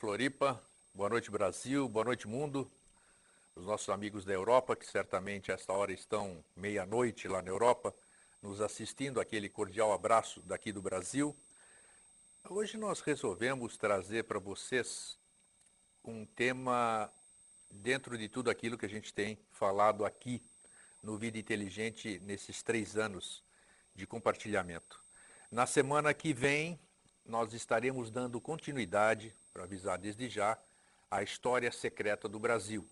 Floripa. Boa noite, Brasil. Boa noite, mundo. Os nossos amigos da Europa, que certamente a esta hora estão meia-noite lá na Europa, nos assistindo. Aquele cordial abraço daqui do Brasil. Hoje nós resolvemos trazer para vocês um tema dentro de tudo aquilo que a gente tem falado aqui no Vida Inteligente nesses três anos de compartilhamento. Na semana que vem, nós estaremos dando continuidade, para avisar desde já, à história secreta do Brasil,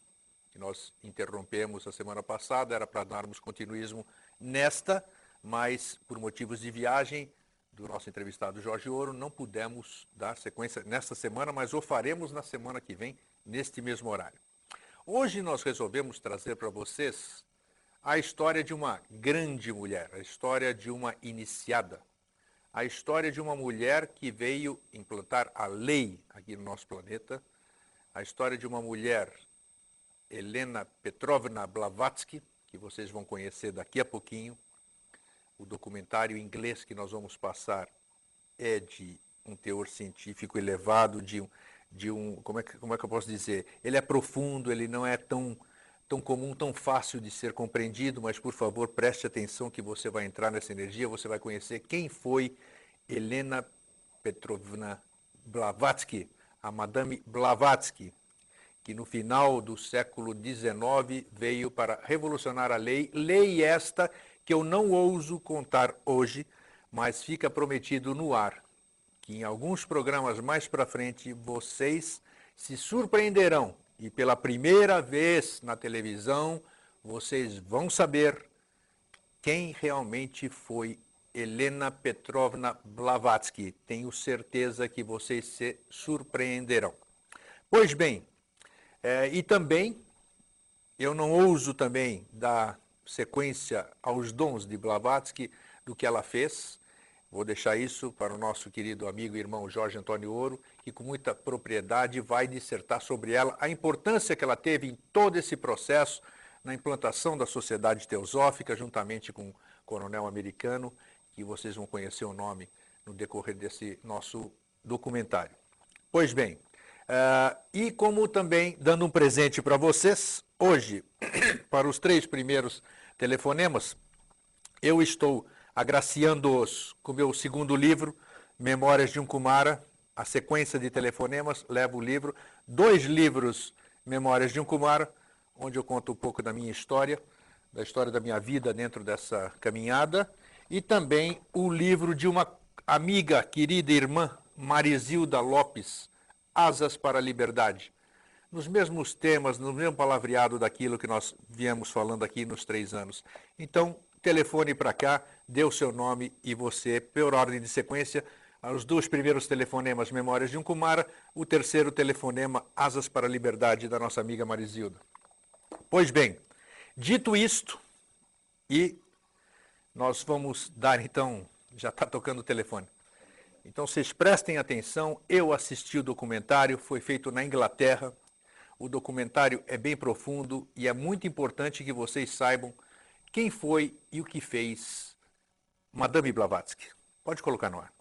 que nós interrompemos a semana passada, era para darmos continuismo nesta, mas por motivos de viagem do nosso entrevistado Jorge Ouro, não pudemos dar sequência nesta semana, mas o faremos na semana que vem, neste mesmo horário. Hoje nós resolvemos trazer para vocês a história de uma grande mulher, a história de uma iniciada, a história de uma mulher que veio implantar a lei aqui no nosso planeta, a história de uma mulher, Helena Petrovna Blavatsky, que vocês vão conhecer daqui a pouquinho. O documentário inglês que nós vamos passar é de um teor científico elevado, de um, de um como, é que, como é que eu posso dizer? Ele é profundo, ele não é tão, tão comum, tão fácil de ser compreendido, mas por favor preste atenção que você vai entrar nessa energia, você vai conhecer quem foi Helena Petrovna Blavatsky, a Madame Blavatsky, que no final do século XIX veio para revolucionar a lei, lei esta que eu não ouso contar hoje, mas fica prometido no ar, que em alguns programas mais para frente vocês se surpreenderão e pela primeira vez na televisão vocês vão saber quem realmente foi Helena Petrovna Blavatsky. Tenho certeza que vocês se surpreenderão. Pois bem, é, e também, eu não ouso também dar sequência aos dons de Blavatsky do que ela fez. Vou deixar isso para o nosso querido amigo e irmão Jorge Antônio Ouro, que com muita propriedade vai dissertar sobre ela, a importância que ela teve em todo esse processo, na implantação da sociedade teosófica, juntamente com o coronel americano, que vocês vão conhecer o nome no decorrer desse nosso documentário. Pois bem, uh, e como também dando um presente para vocês, hoje, para os três primeiros telefonemas, eu estou agraciando-os com meu segundo livro, Memórias de um Kumara, a sequência de telefonemas, levo o livro, dois livros, Memórias de um Kumara, onde eu conto um pouco da minha história, da história da minha vida dentro dessa caminhada, e também o livro de uma amiga, querida irmã, Marizilda Lopes, Asas para a Liberdade. Nos mesmos temas, no mesmo palavreado daquilo que nós viemos falando aqui nos três anos. Então, telefone para cá, dê o seu nome e você, por ordem de sequência, os dois primeiros telefonemas Memórias de um Kumara, o terceiro telefonema Asas para a Liberdade da nossa amiga Marizilda. Pois bem, dito isto, e nós vamos dar então, já está tocando o telefone. Então vocês prestem atenção, eu assisti o documentário, foi feito na Inglaterra. O documentário é bem profundo e é muito importante que vocês saibam quem foi e o que fez Madame Blavatsky. Pode colocar no ar.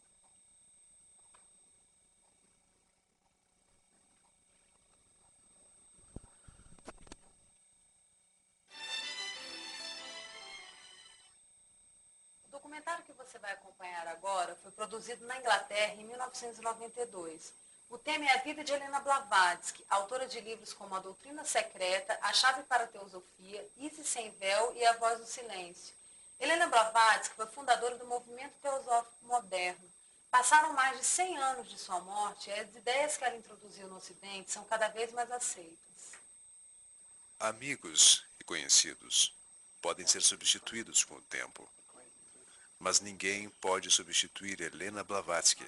Você vai acompanhar agora foi produzido na Inglaterra em 1992. O tema é a vida de Helena Blavatsky, autora de livros como A Doutrina Secreta, A Chave para a Teosofia, Isis Sem Véu e A Voz do Silêncio. Helena Blavatsky foi fundadora do movimento teosófico moderno. Passaram mais de 100 anos de sua morte e as ideias que ela introduziu no Ocidente são cada vez mais aceitas. Amigos e conhecidos podem ser substituídos com o tempo. Mas ninguém pode substituir Helena Blavatsky,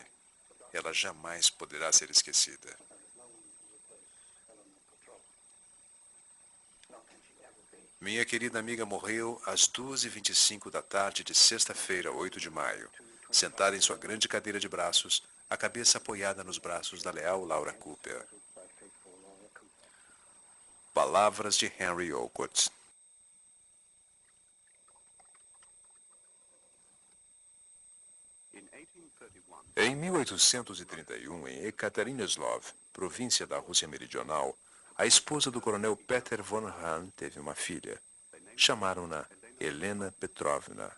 ela jamais poderá ser esquecida. Minha querida amiga morreu às 2h25 da tarde de sexta-feira, 8 de maio, sentada em sua grande cadeira de braços, a cabeça apoiada nos braços da leal Laura Cooper. Palavras de Henry Olcott. Em 1831, em Ekaterinoslov, província da Rússia Meridional, a esposa do coronel Peter von Hahn teve uma filha. Chamaram-na Helena Petrovna.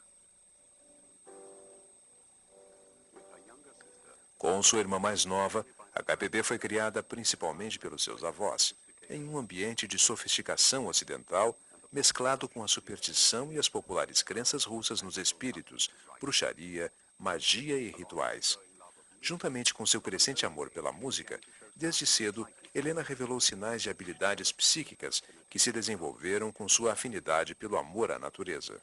Com sua irmã mais nova, a KPB foi criada principalmente pelos seus avós, em um ambiente de sofisticação ocidental, mesclado com a superstição e as populares crenças russas nos espíritos, bruxaria, magia e rituais. Juntamente com seu crescente amor pela música, desde cedo, Helena revelou sinais de habilidades psíquicas que se desenvolveram com sua afinidade pelo amor à natureza.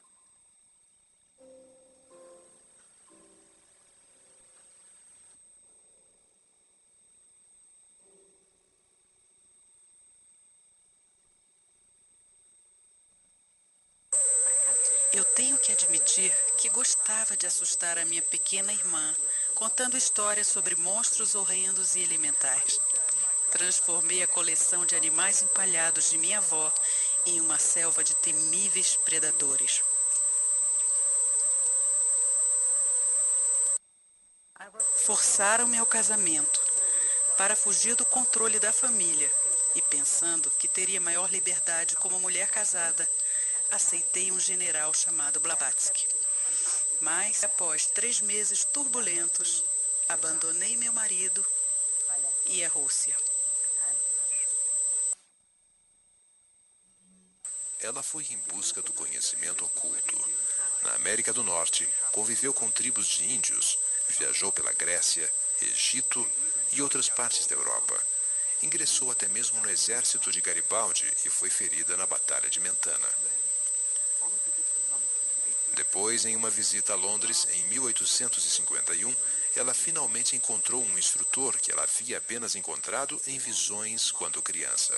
Eu tenho que admitir que gostava de assustar a minha pequena irmã, contando histórias sobre monstros horrendos e elementais. Transformei a coleção de animais empalhados de minha avó em uma selva de temíveis predadores. Forçaram meu casamento para fugir do controle da família e pensando que teria maior liberdade como mulher casada, aceitei um general chamado Blavatsky. Mas, após três meses turbulentos, abandonei meu marido e a Rússia. Ela foi em busca do conhecimento oculto. Na América do Norte, conviveu com tribos de índios, viajou pela Grécia, Egito e outras partes da Europa. Ingressou até mesmo no exército de Garibaldi e foi ferida na Batalha de Mentana. Depois, em uma visita a Londres, em 1851, ela finalmente encontrou um instrutor que ela havia apenas encontrado em visões quando criança.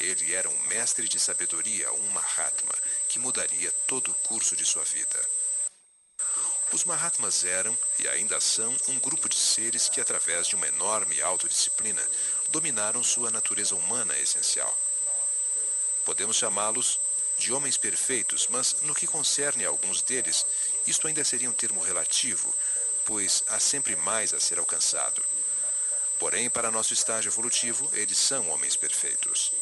Ele era um mestre de sabedoria, um Mahatma, que mudaria todo o curso de sua vida. Os Mahatmas eram, e ainda são, um grupo de seres que, através de uma enorme autodisciplina, dominaram sua natureza humana essencial. Podemos chamá-los de homens perfeitos, mas no que concerne a alguns deles, isto ainda seria um termo relativo, pois há sempre mais a ser alcançado. Porém, para nosso estágio evolutivo, eles são homens perfeitos.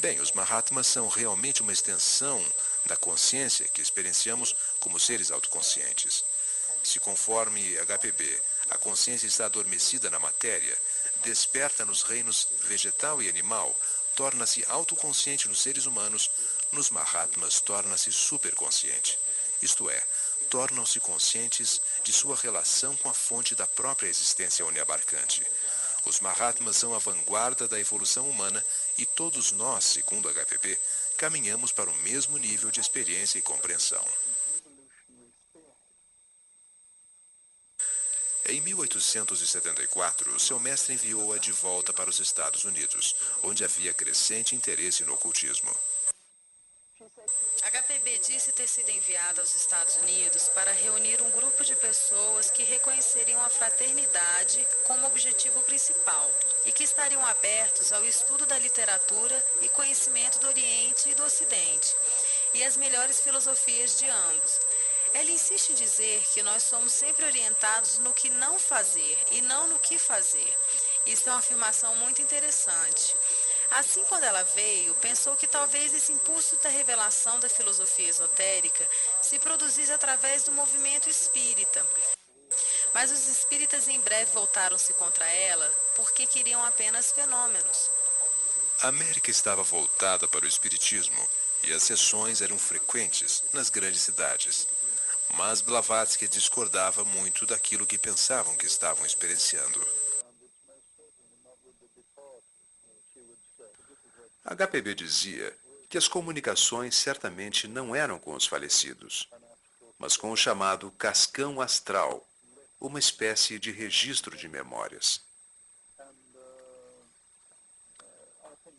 Bem, os Mahatmas são realmente uma extensão da consciência que experienciamos como seres autoconscientes. Se conforme HPB, a consciência está adormecida na matéria, desperta nos reinos vegetal e animal, torna-se autoconsciente nos seres humanos, nos Mahatmas torna-se superconsciente. Isto é, tornam-se conscientes de sua relação com a fonte da própria existência oniabarcante. Os Mahatmas são a vanguarda da evolução humana e todos nós, segundo a HPP, caminhamos para o mesmo nível de experiência e compreensão. Em 1874, seu mestre enviou-a de volta para os Estados Unidos, onde havia crescente interesse no ocultismo. HPB disse ter sido enviada aos Estados Unidos para reunir um grupo de pessoas que reconheceriam a fraternidade como objetivo principal e que estariam abertos ao estudo da literatura e conhecimento do Oriente e do Ocidente e as melhores filosofias de ambos. Ela insiste em dizer que nós somos sempre orientados no que não fazer e não no que fazer. Isso é uma afirmação muito interessante. Assim, quando ela veio, pensou que talvez esse impulso da revelação da filosofia esotérica se produzisse através do movimento espírita. Mas os espíritas em breve voltaram-se contra ela porque queriam apenas fenômenos. A América estava voltada para o espiritismo e as sessões eram frequentes nas grandes cidades. Mas Blavatsky discordava muito daquilo que pensavam que estavam experienciando. HPB dizia que as comunicações certamente não eram com os falecidos. mas com o chamado cascão astral, uma espécie de registro de memórias.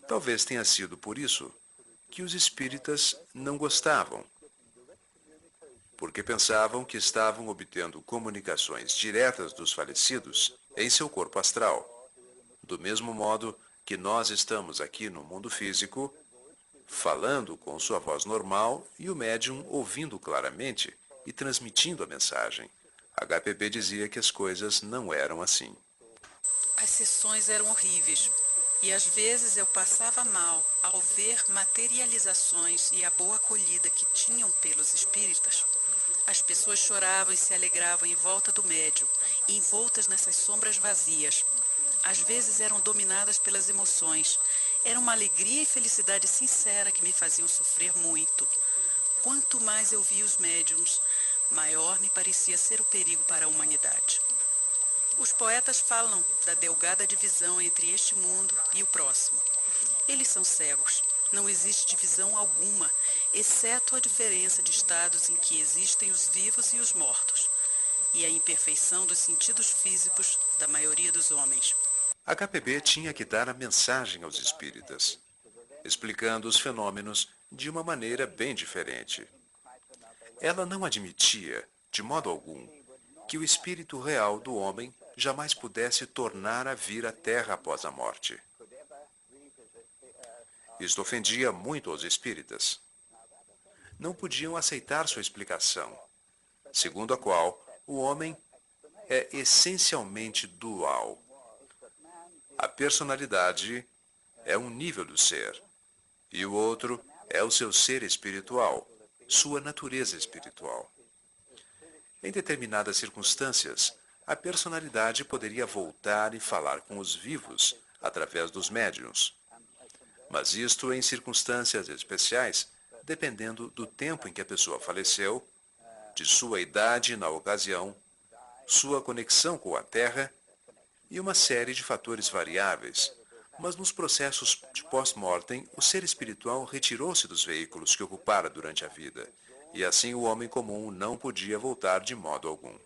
Talvez tenha sido por isso que os espíritas não gostavam, porque pensavam que estavam obtendo comunicações diretas dos falecidos em seu corpo astral, do mesmo modo que nós estamos aqui no mundo físico, falando com sua voz normal e o médium ouvindo claramente e transmitindo a mensagem. HPB dizia que as coisas não eram assim. As sessões eram horríveis e às vezes eu passava mal ao ver materializações e a boa acolhida que tinham pelos espíritas. As pessoas choravam e se alegravam em volta do médium, envoltas nessas sombras vazias. Às vezes eram dominadas pelas emoções. Era uma alegria e felicidade sincera que me faziam sofrer muito. Quanto mais eu via os médiums, maior me parecia ser o perigo para a humanidade. Os poetas falam da delgada divisão entre este mundo e o próximo. Eles são cegos. Não existe divisão alguma, exceto a diferença de estados em que existem os vivos e os mortos, e a imperfeição dos sentidos físicos da maioria dos homens. HPB tinha que dar a mensagem aos espíritas, explicando os fenômenos de uma maneira bem diferente. Ela não admitia, de modo algum, que o espírito real do homem jamais pudesse tornar a vir à Terra após a morte. Isto ofendia muito aos espíritas. Não podiam aceitar sua explicação, segundo a qual o homem é essencialmente dual. A personalidade é um nível do ser, e o outro é o seu ser espiritual, sua natureza espiritual. Em determinadas circunstâncias, a personalidade poderia voltar e falar com os vivos através dos médiums. Mas isto em circunstâncias especiais, dependendo do tempo em que a pessoa faleceu, de sua idade na ocasião, sua conexão com a Terra e uma série de fatores variáveis. Mas nos processos de pós-mortem, o ser espiritual retirou-se dos veículos que ocupara durante a vida, e assim o homem comum não podia voltar de modo algum.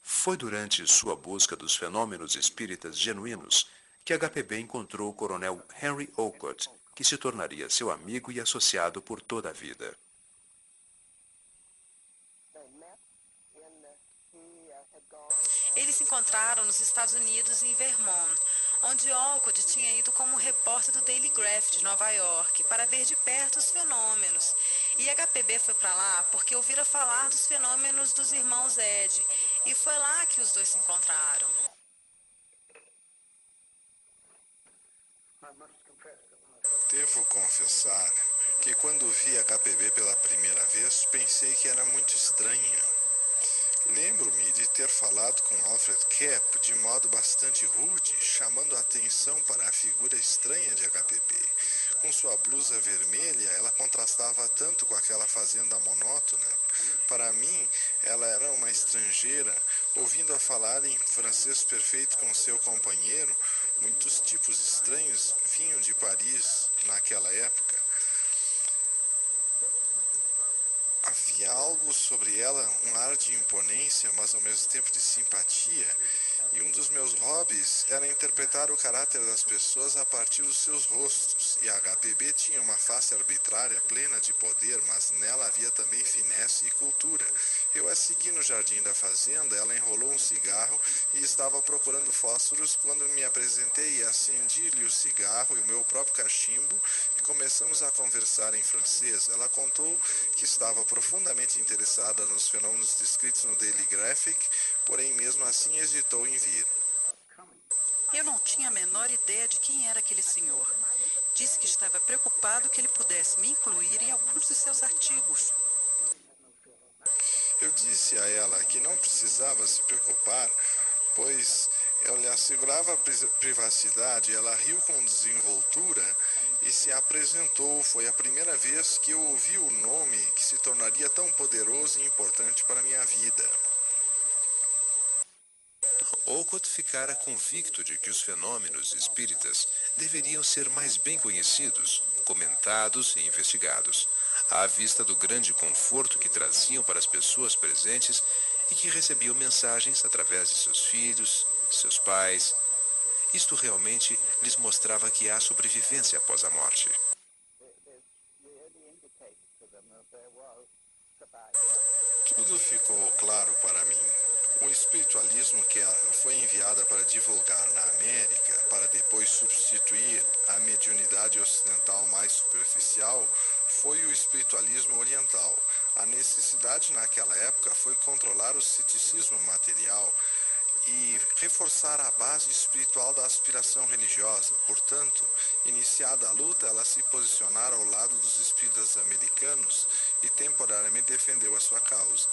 Foi durante sua busca dos fenômenos espíritas genuínos que HPB encontrou o coronel Henry Olcott, que se tornaria seu amigo e associado por toda a vida. Eles se encontraram nos Estados Unidos, em Vermont, onde Olcott tinha ido como repórter do Daily Graph de Nova York para ver de perto os fenômenos. E HPB foi para lá porque ouvira falar dos fenômenos dos irmãos Ed. E foi lá que os dois se encontraram. Devo confessar que quando vi HPB pela primeira vez, pensei que era muito estranha. Lembro-me de ter falado com Alfred Kapp de modo bastante rude, chamando a atenção para a figura estranha de HPB. Com sua blusa vermelha, ela contrastava tanto com aquela fazenda monótona. Para mim, ela era uma estrangeira, ouvindo-a falar em francês perfeito com seu companheiro. Muitos tipos estranhos vinham de Paris naquela época. Havia algo sobre ela, um ar de imponência, mas ao mesmo tempo de simpatia. E um dos meus hobbies era interpretar o caráter das pessoas a partir dos seus rostos. E a HPB tinha uma face arbitrária, plena de poder, mas nela havia também finesse e cultura. Eu a segui no jardim da fazenda, ela enrolou um cigarro e estava procurando fósforos quando me apresentei acendi-lhe o cigarro e o meu próprio cachimbo e começamos a conversar em francês. Ela contou que estava profundamente interessada nos fenômenos descritos no Daily Graphic, porém mesmo assim hesitou em vir. Eu não tinha a menor ideia de quem era aquele senhor. Disse que estava preocupado que ele pudesse me incluir em alguns de seus artigos. Disse a ela que não precisava se preocupar, pois eu lhe assegurava a privacidade. Ela riu com desenvoltura e se apresentou. Foi a primeira vez que eu ouvi o nome que se tornaria tão poderoso e importante para minha vida. Olcott ficara convicto de que os fenômenos espíritas deveriam ser mais bem conhecidos, comentados e investigados. À vista do grande conforto que traziam para as pessoas presentes e que recebiam mensagens através de seus filhos, seus pais. Isto realmente lhes mostrava que há sobrevivência após a morte. Tudo ficou claro para mim. O espiritualismo que foi enviada para divulgar na América, para depois substituir a mediunidade ocidental mais superficial, foi o espiritualismo oriental. A necessidade naquela época foi controlar o ceticismo material e reforçar a base espiritual da aspiração religiosa. Portanto, iniciada a luta, ela se posicionara ao lado dos espíritas americanos e temporariamente defendeu a sua causa.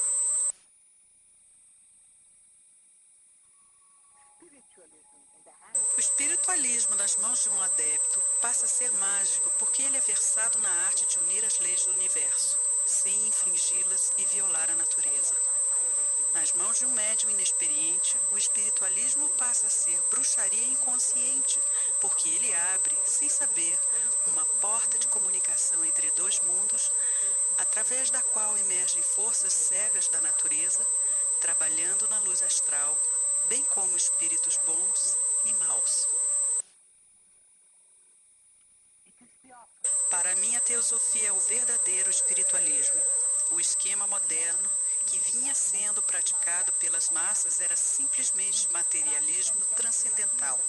Teosofia é o verdadeiro espiritualismo. O esquema moderno que vinha sendo praticado pelas massas era simplesmente materialismo transcendental.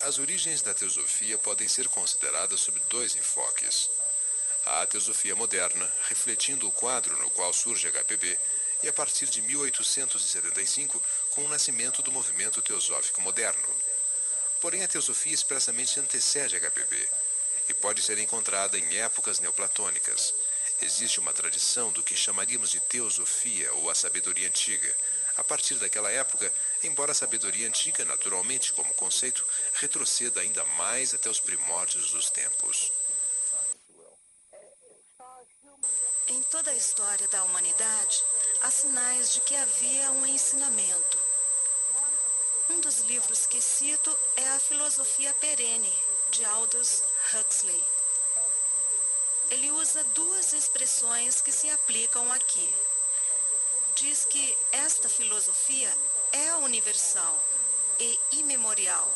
As origens da teosofia podem ser consideradas sob dois enfoques. A teosofia moderna, refletindo o quadro no qual surge HPB, e a partir de 1875, com o nascimento do movimento teosófico moderno. Porém, a teosofia expressamente antecede HPB e pode ser encontrada em épocas neoplatônicas. Existe uma tradição do que chamaríamos de teosofia ou a sabedoria antiga. A partir daquela época, embora a sabedoria antiga, naturalmente, como conceito, retroceda ainda mais até os primórdios dos tempos. Em toda a história da humanidade, há sinais de que havia um ensinamento. Um dos livros que cito é A Filosofia Perene, de Aldous Huxley. Ele usa duas expressões que se aplicam aqui. Diz que esta filosofia é universal e imemorial.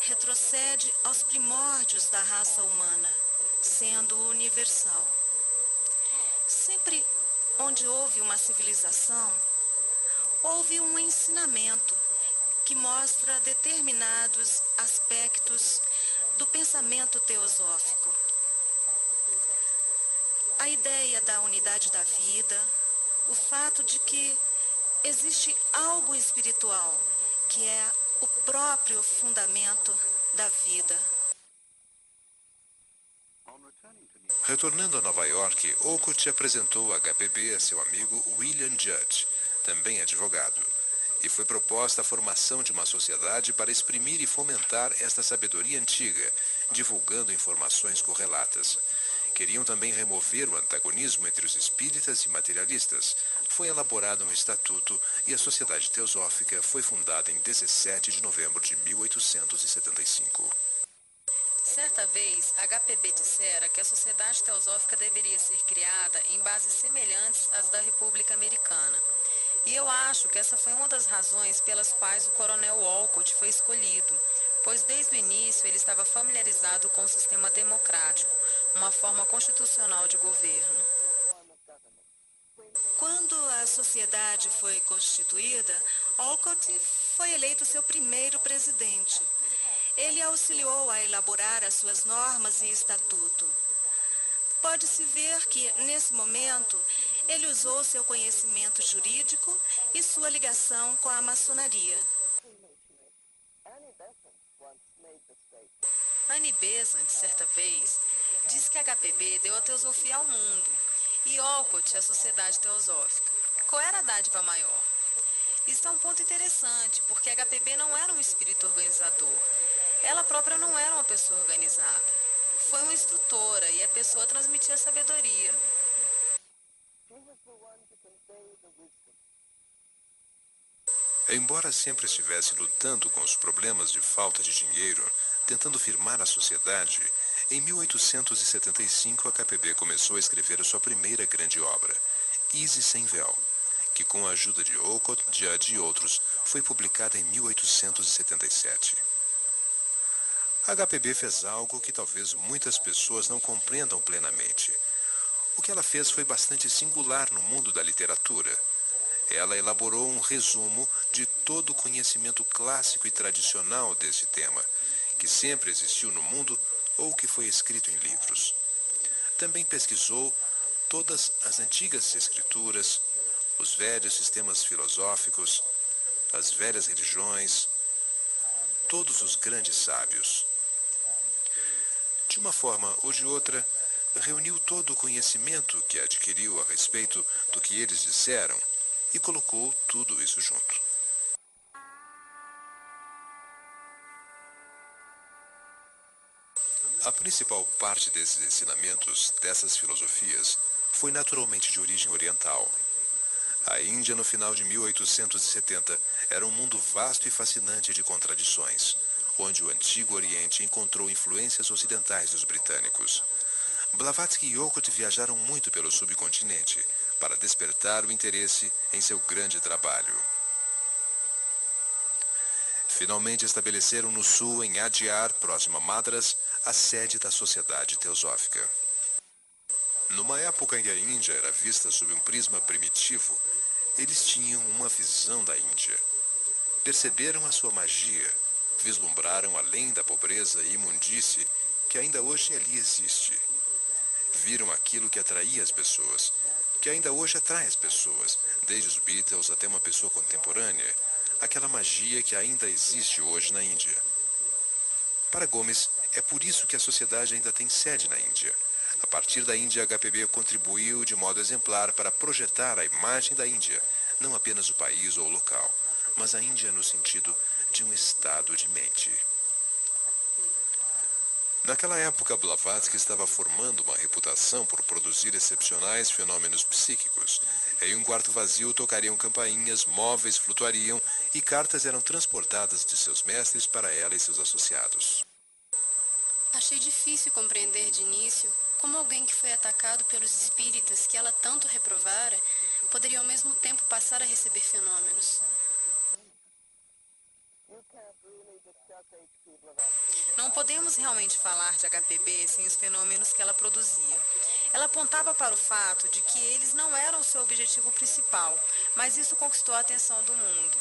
Retrocede aos primórdios da raça humana, sendo universal. Sempre onde houve uma civilização, houve um ensinamento que mostra determinados aspectos do pensamento teosófico. A ideia da unidade da vida, o fato de que existe algo espiritual, que é o próprio fundamento da vida. Retornando a Nova York, Olcott apresentou o HPB a seu amigo William Judge, também advogado, e foi proposta a formação de uma sociedade para exprimir e fomentar esta sabedoria antiga, divulgando informações correlatas. Queriam também remover o antagonismo entre os espíritas e materialistas. Foi elaborado um estatuto e a Sociedade Teosófica foi fundada em 17 de novembro de 1875. Certa vez, HPB dissera que a Sociedade Teosófica deveria ser criada em bases semelhantes às da República Americana. E eu acho que essa foi uma das razões pelas quais o Coronel Walcott foi escolhido, pois desde o início ele estava familiarizado com o sistema democrático, uma forma constitucional de governo. Quando a sociedade foi constituída, Walcott foi eleito seu primeiro presidente. Ele auxiliou a elaborar as suas normas e estatuto. Pode-se ver que, nesse momento, ele usou seu conhecimento jurídico e sua ligação com a maçonaria. Annie Besant, certa vez, disse que a HPB deu a teosofia ao mundo e Olcott a sociedade teosófica. Qual era a dádiva maior? Isso é um ponto interessante, porque a HPB não era um espírito organizador. Ela própria não era uma pessoa organizada. Foi uma instrutora e a pessoa transmitia sabedoria. Embora sempre estivesse lutando com os problemas de falta de dinheiro, tentando firmar a sociedade, Em 1875, a KPB começou a escrever a sua primeira grande obra, Easy Sem Véu, que com a ajuda de Olcott, Judd e outros, foi publicada em 1877. A HPB fez algo que talvez muitas pessoas não compreendam plenamente. O que ela fez foi bastante singular no mundo da literatura. Ela elaborou um resumo de todo o conhecimento clássico e tradicional desse tema, que sempre existiu no mundo ou que foi escrito em livros. Também pesquisou todas as antigas escrituras, os velhos sistemas filosóficos, as velhas religiões, todos os grandes sábios. De uma forma ou de outra, reuniu todo o conhecimento que adquiriu a respeito do que eles disseram e colocou tudo isso junto. A principal parte desses ensinamentos, dessas filosofias, foi naturalmente de origem oriental. A Índia, no final de 1870, era um mundo vasto e fascinante de contradições, onde o antigo Oriente encontrou influências ocidentais dos britânicos. Blavatsky e Olcott viajaram muito pelo subcontinente para despertar o interesse em seu grande trabalho. Finalmente estabeleceram no sul, em Adyar, próximo a Madras, a sede da Sociedade Teosófica. Numa época em que a Índia era vista sob um prisma primitivo, eles tinham uma visão da Índia. Perceberam a sua magia, vislumbraram além da pobreza e imundície que ainda hoje ali existe. Viram aquilo que atraía as pessoas, que ainda hoje atrai as pessoas, desde os Beatles até uma pessoa contemporânea, aquela magia que ainda existe hoje na Índia. Para Gomes, é por isso que a sociedade ainda tem sede na Índia. A partir da Índia, a HPB contribuiu de modo exemplar para projetar a imagem da Índia, não apenas o país ou o local, mas a Índia no sentido de um estado de mente. Naquela época, Blavatsky estava formando uma reputação por produzir excepcionais fenômenos psíquicos. Em um quarto vazio tocariam campainhas, móveis flutuariam e cartas eram transportadas de seus mestres para ela e seus associados. Achei difícil compreender de início como alguém que foi atacado pelos espíritas que ela tanto reprovara poderia ao mesmo tempo passar a receber fenômenos. Não podemos realmente falar de HPB sem os fenômenos que ela produzia. Ela apontava para o fato de que eles não eram o seu objetivo principal, mas isso conquistou a atenção do mundo.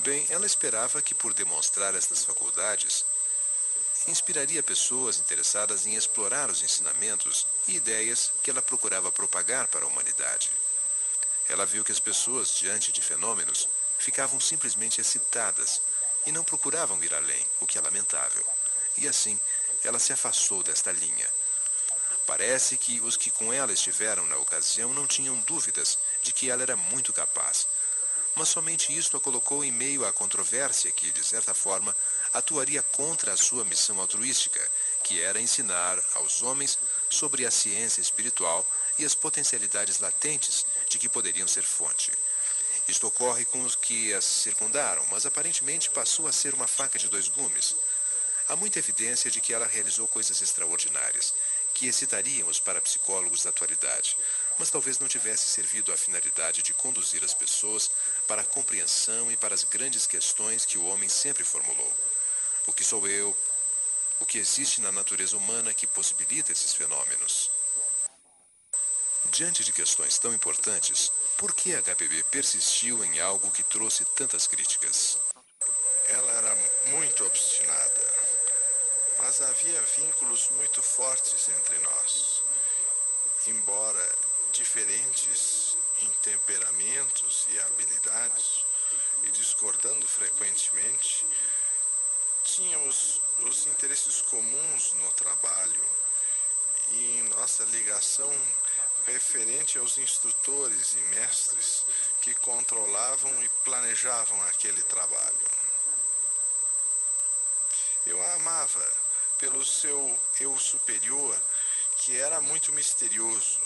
Bem, ela esperava que, por demonstrar estas faculdades, inspiraria pessoas interessadas em explorar os ensinamentos e ideias que ela procurava propagar para a humanidade. Ela viu que as pessoas, diante de fenômenos, ficavam simplesmente excitadas e não procuravam ir além, o que é lamentável. E assim, ela se afastou desta linha. Parece que os que com ela estiveram na ocasião não tinham dúvidas de que ela era muito capaz. Mas somente isto a colocou em meio à controvérsia que, de certa forma, atuaria contra a sua missão altruística, que era ensinar aos homens sobre a ciência espiritual e as potencialidades latentes de que poderiam ser fonte. Isto ocorre com os que a circundaram, mas aparentemente passou a ser uma faca de dois gumes. Há muita evidência de que ela realizou coisas extraordinárias, que excitariam os parapsicólogos da atualidade, mas talvez não tivesse servido à finalidade de conduzir as pessoas para a compreensão e para as grandes questões que o homem sempre formulou. O que sou eu? O que existe na natureza humana que possibilita esses fenômenos? Diante de questões tão importantes, por que a HPB persistiu em algo que trouxe tantas críticas? Ela era muito obstinada, mas havia vínculos muito fortes entre nós. Embora diferentes em temperamentos e habilidades, e discordando frequentemente, tínhamos os interesses comuns no trabalho e nossa ligação referente aos instrutores e mestres que controlavam e planejavam aquele trabalho. Eu a amava pelo seu eu superior, que era muito misterioso.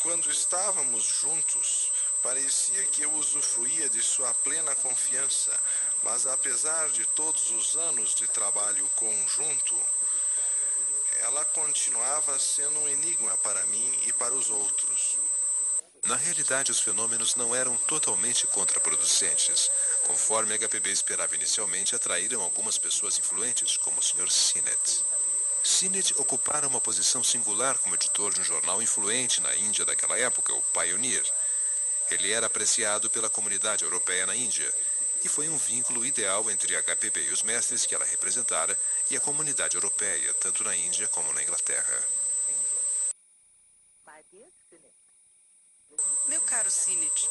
Quando estávamos juntos, parecia que eu usufruía de sua plena confiança, Mas apesar de todos os anos de trabalho conjunto, ela continuava sendo um enigma para mim e para os outros. Na realidade, os fenômenos não eram totalmente contraproducentes. Conforme a HPB esperava inicialmente, atraíram algumas pessoas influentes, como o Sr. Sinnett. Sinnett ocupara uma posição singular como editor de um jornal influente na Índia daquela época, o Pioneer. Ele era apreciado pela comunidade europeia na Índia e foi um vínculo ideal entre a HPB e os mestres que ela representara e a comunidade europeia, tanto na Índia como na Inglaterra. Meu caro Sinet,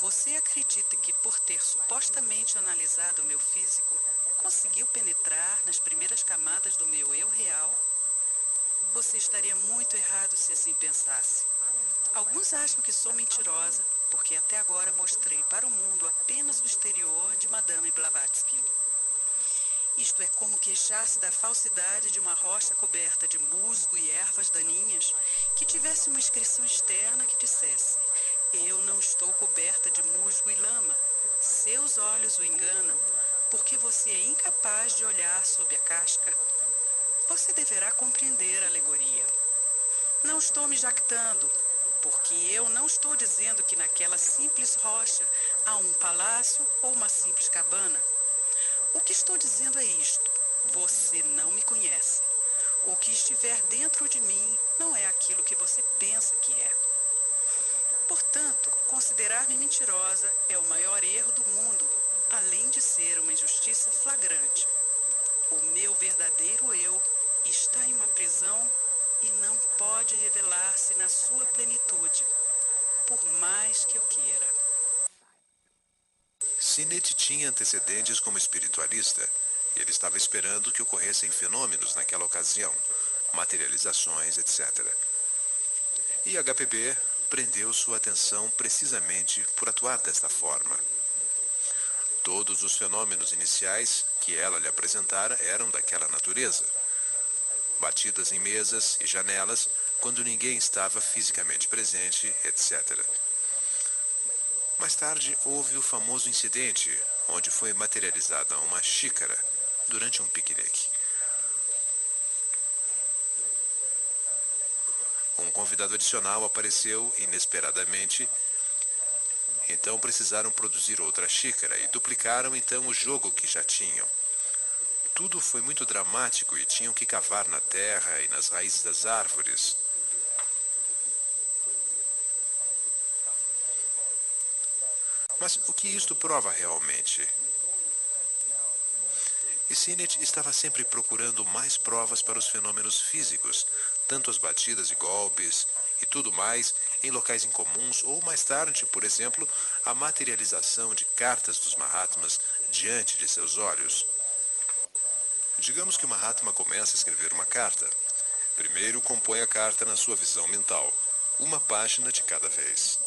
você acredita que por ter supostamente analisado o meu físico, conseguiu penetrar nas primeiras camadas do meu eu real? Você estaria muito errado se assim pensasse. Alguns acham que sou mentirosa, porque até agora mostrei para o mundo apenas o exterior de Madame Blavatsky. Isto é como queixar-se da falsidade de uma rocha coberta de musgo e ervas daninhas que tivesse uma inscrição externa que dissesse: Eu não estou coberta de musgo e lama. Seus olhos o enganam, porque você é incapaz de olhar sob a casca. Você deverá compreender a alegoria. Não estou me jactando, porque eu não estou dizendo que naquela simples rocha há um palácio ou uma simples cabana. O que estou dizendo é isto: você não me conhece. O que estiver dentro de mim não é aquilo que você pensa que é. Portanto, considerar-me mentirosa é o maior erro do mundo, além de ser uma injustiça flagrante. O meu verdadeiro eu está em uma prisão e não pode revelar-se na sua plenitude, por mais que eu queira. Sinet como espiritualista e ele estava esperando que ocorressem fenômenos naquela ocasião, materializações, etc. E HPB prendeu sua atenção precisamente por atuar desta forma. Todos os fenômenos iniciais que ela lhe apresentara eram daquela natureza batidas em mesas e janelas quando ninguém estava fisicamente presente, etc. Mais tarde, houve o famoso incidente onde foi materializada uma xícara durante um piquenique. Um convidado adicional apareceu inesperadamente, então precisaram produzir outra xícara e duplicaram então o jogo que já tinham. Tudo foi muito dramático e tinham que cavar na terra e nas raízes das árvores. Mas o que isto prova realmente? E Sinet estava sempre procurando mais provas para os fenômenos físicos, tanto as batidas e golpes e tudo mais, em locais incomuns, ou mais tarde, por exemplo, a materialização de cartas dos Mahatmas diante de seus olhos. Digamos que Mahatma começa a escrever uma carta. Primeiro compõe a carta na sua visão mental, uma página de cada vez.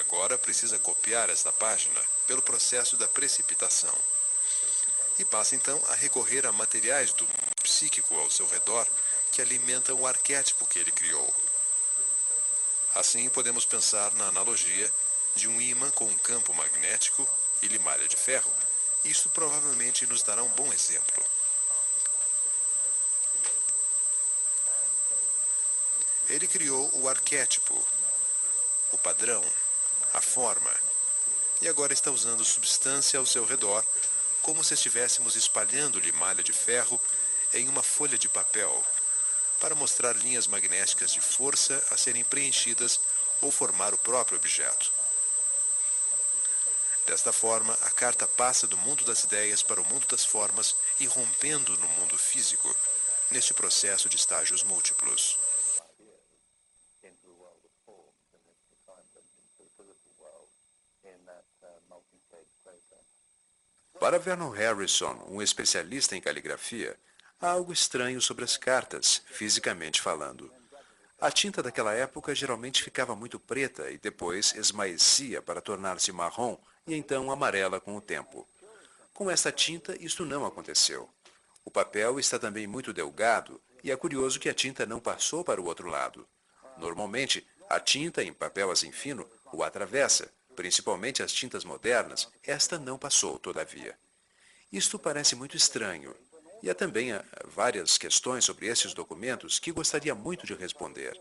Agora precisa copiar esta página pelo processo da precipitação. E passa então a recorrer a materiais do psíquico ao seu redor que alimentam o arquétipo que ele criou. Assim podemos pensar na analogia de um ímã com um campo magnético e limalha de ferro. Isto provavelmente nos dará um bom exemplo. Ele criou o arquétipo, o padrão, a forma, e agora está usando substância ao seu redor, como se estivéssemos espalhando-lhe malha de ferro em uma folha de papel, para mostrar linhas magnéticas de força a serem preenchidas ou formar o próprio objeto. Desta forma, a carta passa do mundo das ideias para o mundo das formas, irrompendo no mundo físico, neste processo de estágios múltiplos. Para Vernon Harrison, um especialista em caligrafia, há algo estranho sobre as cartas, fisicamente falando. A tinta daquela época geralmente ficava muito preta e depois esmaecia para tornar-se marrom e então amarela com o tempo. Com esta tinta, isto não aconteceu. O papel está também muito delgado e é curioso que a tinta não passou para o outro lado. Normalmente, a tinta em papel assim fino o atravessa, principalmente as tintas modernas, esta não passou, todavia. Isto parece muito estranho. E há também ah, várias questões sobre esses documentos que gostaria muito de responder,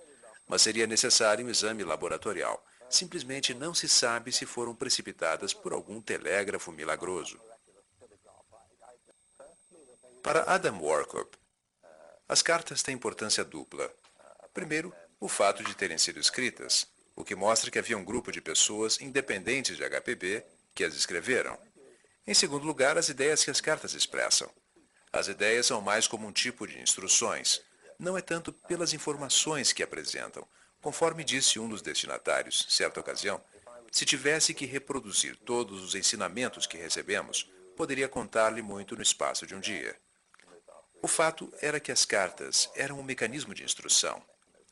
mas seria necessário um exame laboratorial. Simplesmente não se sabe se foram precipitadas por algum telégrafo milagroso. Para Adam Warkup, as cartas têm importância dupla. Primeiro, o fato de terem sido escritas, o que mostra que havia um grupo de pessoas independentes de HPB que as escreveram. Em segundo lugar, as ideias que as cartas expressam. As ideias são mais como um tipo de instruções. Não é tanto pelas informações que apresentam. Conforme disse um dos destinatários, certa ocasião, se tivesse que reproduzir todos os ensinamentos que recebemos, poderia contar-lhe muito no espaço de um dia. O fato era que as cartas eram um mecanismo de instrução,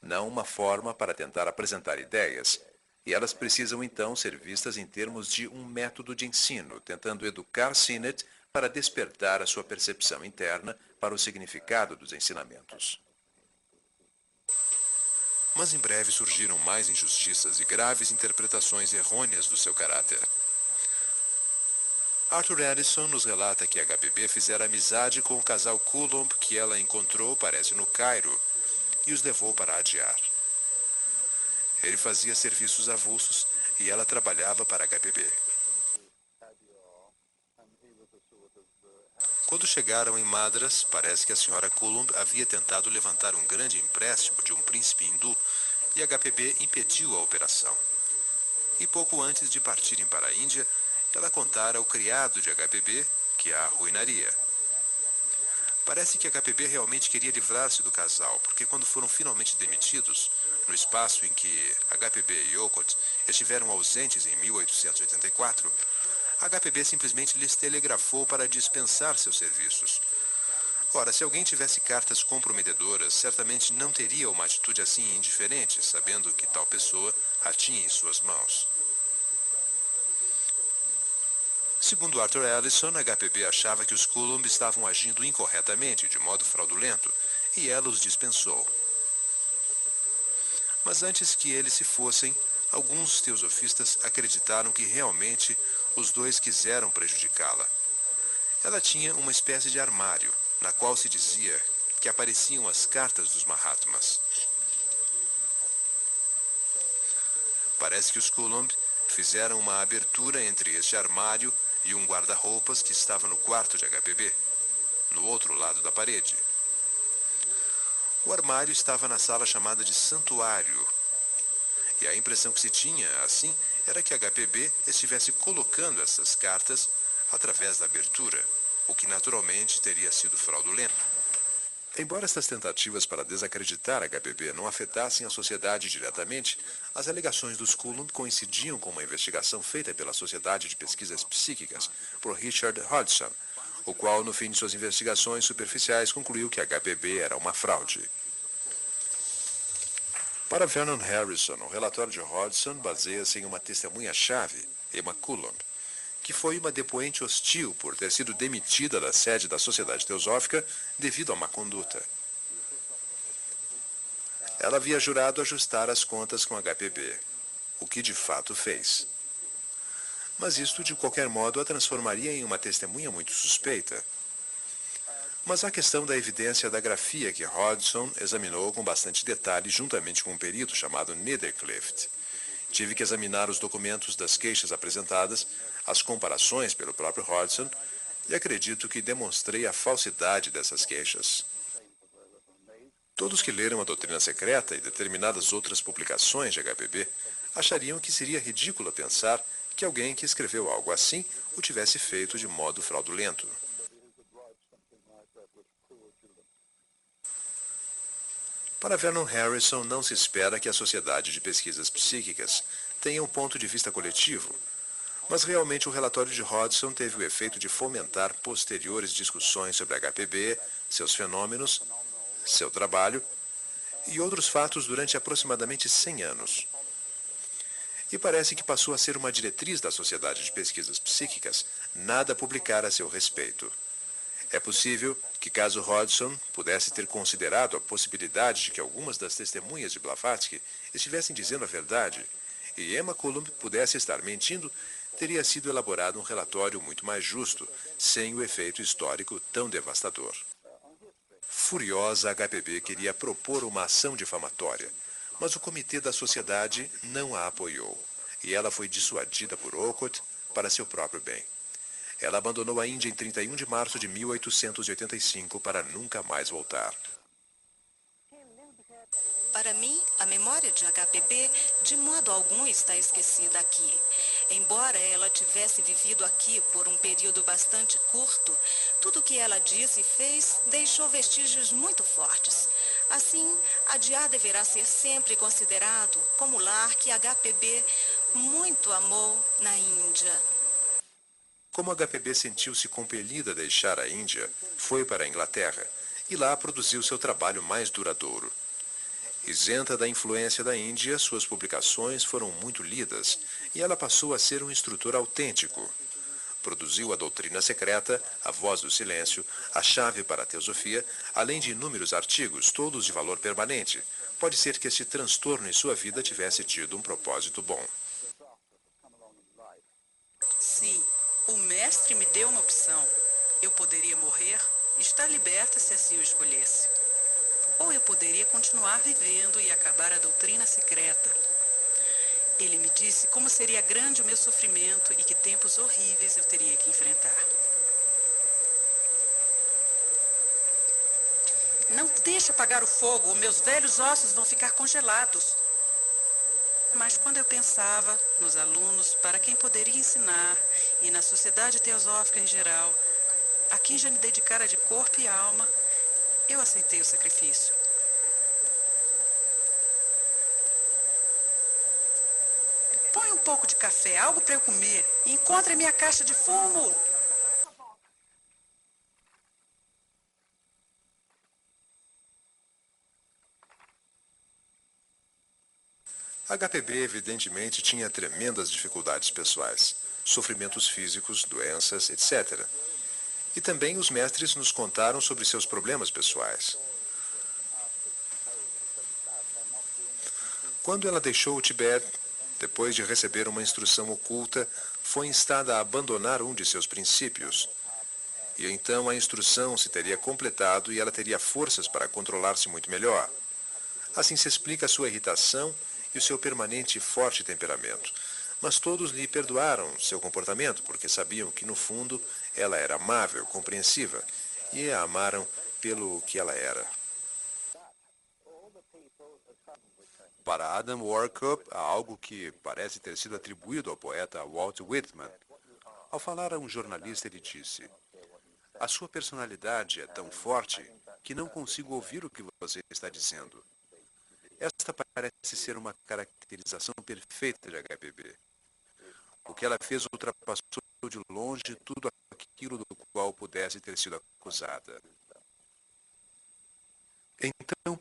não uma forma para tentar apresentar ideias, e elas precisam então ser vistas em termos de um método de ensino, tentando educar Sinet para despertar a sua percepção interna para o significado dos ensinamentos. Mas em breve surgiram mais injustiças e graves interpretações errôneas do seu caráter. Arthur Addison nos relata que a HPB fizera amizade com o casal Coulomb que ela encontrou, parece, no Cairo, e os levou para adiar. Ele fazia serviços avulsos e ela trabalhava para a HPB. Quando chegaram em Madras, parece que a senhora Coulomb havia tentado levantar um grande empréstimo de um príncipe hindu e a HPB impediu a operação. E pouco antes de partirem para a Índia, ela contara ao criado de HPB que a arruinaria. Parece que a HPB realmente queria livrar-se do casal, porque quando foram finalmente demitidos, no espaço em que HPB e Okot estiveram ausentes em 1884, a HPB simplesmente lhes telegrafou para dispensar seus serviços. Ora, se alguém tivesse cartas comprometedoras, certamente não teria uma atitude assim indiferente, sabendo que tal pessoa a tinha em suas mãos. Segundo Arthur Ellison, a HPB achava que os Coulomb estavam agindo incorretamente, de modo fraudulento, e ela os dispensou. Mas antes que eles se fossem, alguns teosofistas acreditaram que realmente os dois quiseram prejudicá-la. Ela tinha uma espécie de armário, na qual se dizia que apareciam as cartas dos Mahatmas. Parece que os Coulomb fizeram uma abertura entre este armário e um guarda-roupas que estava no quarto de HPB, no outro lado da parede. O armário estava na sala chamada de santuário. E a impressão que se tinha, assim, era que HPB estivesse colocando essas cartas através da abertura, o que naturalmente teria sido fraudulento. Embora estas tentativas para desacreditar a HPB não afetassem a sociedade diretamente, as alegações dos Coulomb coincidiam com uma investigação feita pela Sociedade de Pesquisas Psíquicas por Richard Hodgson, o qual, no fim de suas investigações superficiais, concluiu que a HPB era uma fraude. Para Vernon Harrison, o relatório de Hodgson baseia-se em uma testemunha-chave, Emma Coulomb, que foi uma depoente hostil por ter sido demitida da sede da Sociedade Teosófica devido a má conduta. Ela havia jurado ajustar as contas com a HPB, o que de fato fez mas isto de qualquer modo a transformaria em uma testemunha muito suspeita. Mas a questão da evidência da grafia que Hodgson examinou com bastante detalhe juntamente com um perito chamado Niederclift. Tive que examinar os documentos das queixas apresentadas, as comparações pelo próprio Hodgson, e acredito que demonstrei a falsidade dessas queixas. Todos que leram a Doutrina Secreta e determinadas outras publicações de HPB achariam que seria ridículo pensar que alguém que escreveu algo assim o tivesse feito de modo fraudulento. Para Vernon Harrison, não se espera que a Sociedade de Pesquisas Psíquicas tenha um ponto de vista coletivo, mas realmente o relatório de Hodgson teve o efeito de fomentar posteriores discussões sobre HPB, seus fenômenos, seu trabalho e outros fatos durante aproximadamente 100 anos e parece que passou a ser uma diretriz da Sociedade de Pesquisas Psíquicas nada publicar a seu respeito. É possível que, caso Hodgson pudesse ter considerado a possibilidade de que algumas das testemunhas de Blavatsky estivessem dizendo a verdade e Emma Coulomb pudesse estar mentindo, teria sido elaborado um relatório muito mais justo, sem o efeito histórico tão devastador. Furiosa, a HPB queria propor uma ação difamatória, mas o Comitê da Sociedade não a apoiou, e ela foi dissuadida por Okot para seu próprio bem. Ela abandonou a Índia em 31 de março de 1885 para nunca mais voltar. Para mim, a memória de HPB de modo algum está esquecida aqui. Embora ela tivesse vivido aqui por um período bastante curto, tudo o que ela disse e fez deixou vestígios muito fortes. Assim, a Diá deverá ser sempre considerado como o lar que HPB muito amou na Índia. Como HPB sentiu-se compelida a deixar a Índia, foi para a Inglaterra e lá produziu seu trabalho mais duradouro. Isenta da influência da Índia, suas publicações foram muito lidas e ela passou a ser um instrutor autêntico. Produziu a doutrina secreta, a voz do silêncio, a chave para a teosofia, além de inúmeros artigos, todos de valor permanente. Pode ser que este transtorno em sua vida tivesse tido um propósito bom. Sim, o mestre me deu uma opção. Eu poderia morrer e estar liberta se assim o escolhesse ou eu poderia continuar vivendo e acabar a doutrina secreta. Ele me disse como seria grande o meu sofrimento e que tempos horríveis eu teria que enfrentar. Não deixe apagar o fogo, meus velhos ossos vão ficar congelados. Mas quando eu pensava nos alunos para quem poderia ensinar e na sociedade teosófica em geral, a quem já me dedicara de corpo e alma, eu aceitei o sacrifício. Pouco de café, algo para eu comer. Encontre minha caixa de fumo. HPB evidentemente tinha tremendas dificuldades pessoais, sofrimentos físicos, doenças, etc. E também os mestres nos contaram sobre seus problemas pessoais. Quando ela deixou o Tibete, depois de receber uma instrução oculta, foi instada a abandonar um de seus princípios. E então a instrução se teria completado e ela teria forças para controlar-se muito melhor. Assim se explica a sua irritação e o seu permanente e forte temperamento. Mas todos lhe perdoaram seu comportamento, porque sabiam que, no fundo, ela era amável, compreensiva, e a amaram pelo que ela era. Para Adam Warkup, há algo que parece ter sido atribuído ao poeta Walt Whitman. Ao falar a um jornalista, ele disse: A sua personalidade é tão forte que não consigo ouvir o que você está dizendo. Esta parece ser uma caracterização perfeita de HPB. O que ela fez ultrapassou de longe tudo aquilo do qual pudesse ter sido acusada. Então,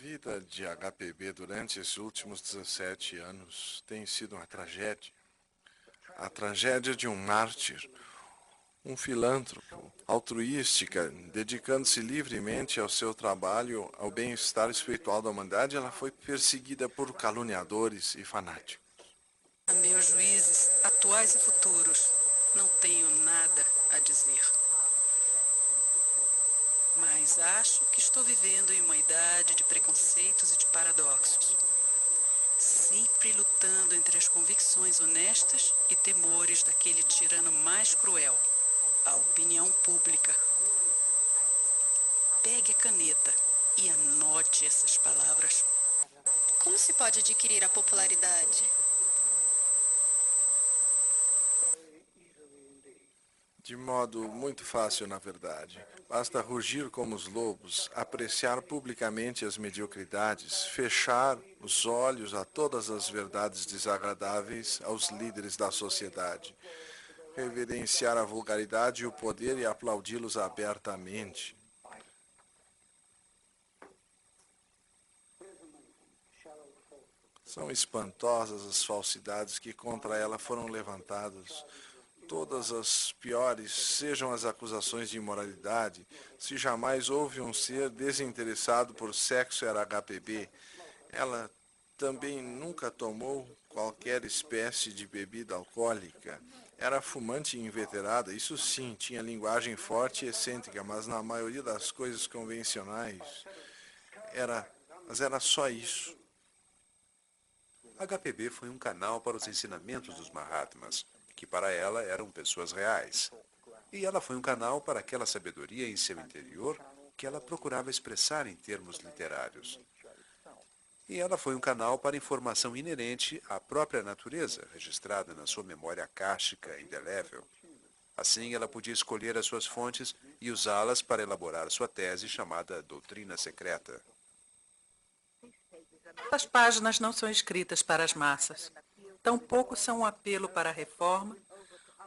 vida de HPB durante esses últimos 17 anos tem sido uma tragédia. A tragédia de um mártir, um filântropo, altruística, dedicando-se livremente ao seu trabalho, ao bem-estar espiritual da humanidade, ela foi perseguida por caluniadores e fanáticos. Meus juízes, atuais e futuros, não tenho nada a dizer mas acho que estou vivendo em uma idade de preconceitos e de paradoxos. Sempre lutando entre as convicções honestas e temores daquele tirano mais cruel, a opinião pública. Pegue a caneta e anote essas palavras. Como se pode adquirir a popularidade? De modo muito fácil, na verdade. Basta rugir como os lobos, apreciar publicamente as mediocridades, fechar os olhos a todas as verdades desagradáveis aos líderes da sociedade, reverenciar a vulgaridade e o poder e aplaudi-los abertamente. São espantosas as falsidades que contra ela foram levantadas todas as piores sejam as acusações de imoralidade, se jamais houve um ser desinteressado por sexo era HPB, ela também nunca tomou qualquer espécie de bebida alcoólica. Era fumante e inveterada, isso sim, tinha linguagem forte e excêntrica, mas na maioria das coisas convencionais era, mas era só isso. HPB foi um canal para os ensinamentos dos Mahatmas que para ela eram pessoas reais. E ela foi um canal para aquela sabedoria em seu interior que ela procurava expressar em termos literários. E ela foi um canal para informação inerente à própria natureza, registrada na sua memória akáshica indelével. Assim, ela podia escolher as suas fontes e usá-las para elaborar sua tese chamada Doutrina Secreta. As páginas não são escritas para as massas. Tampouco são um apelo para a reforma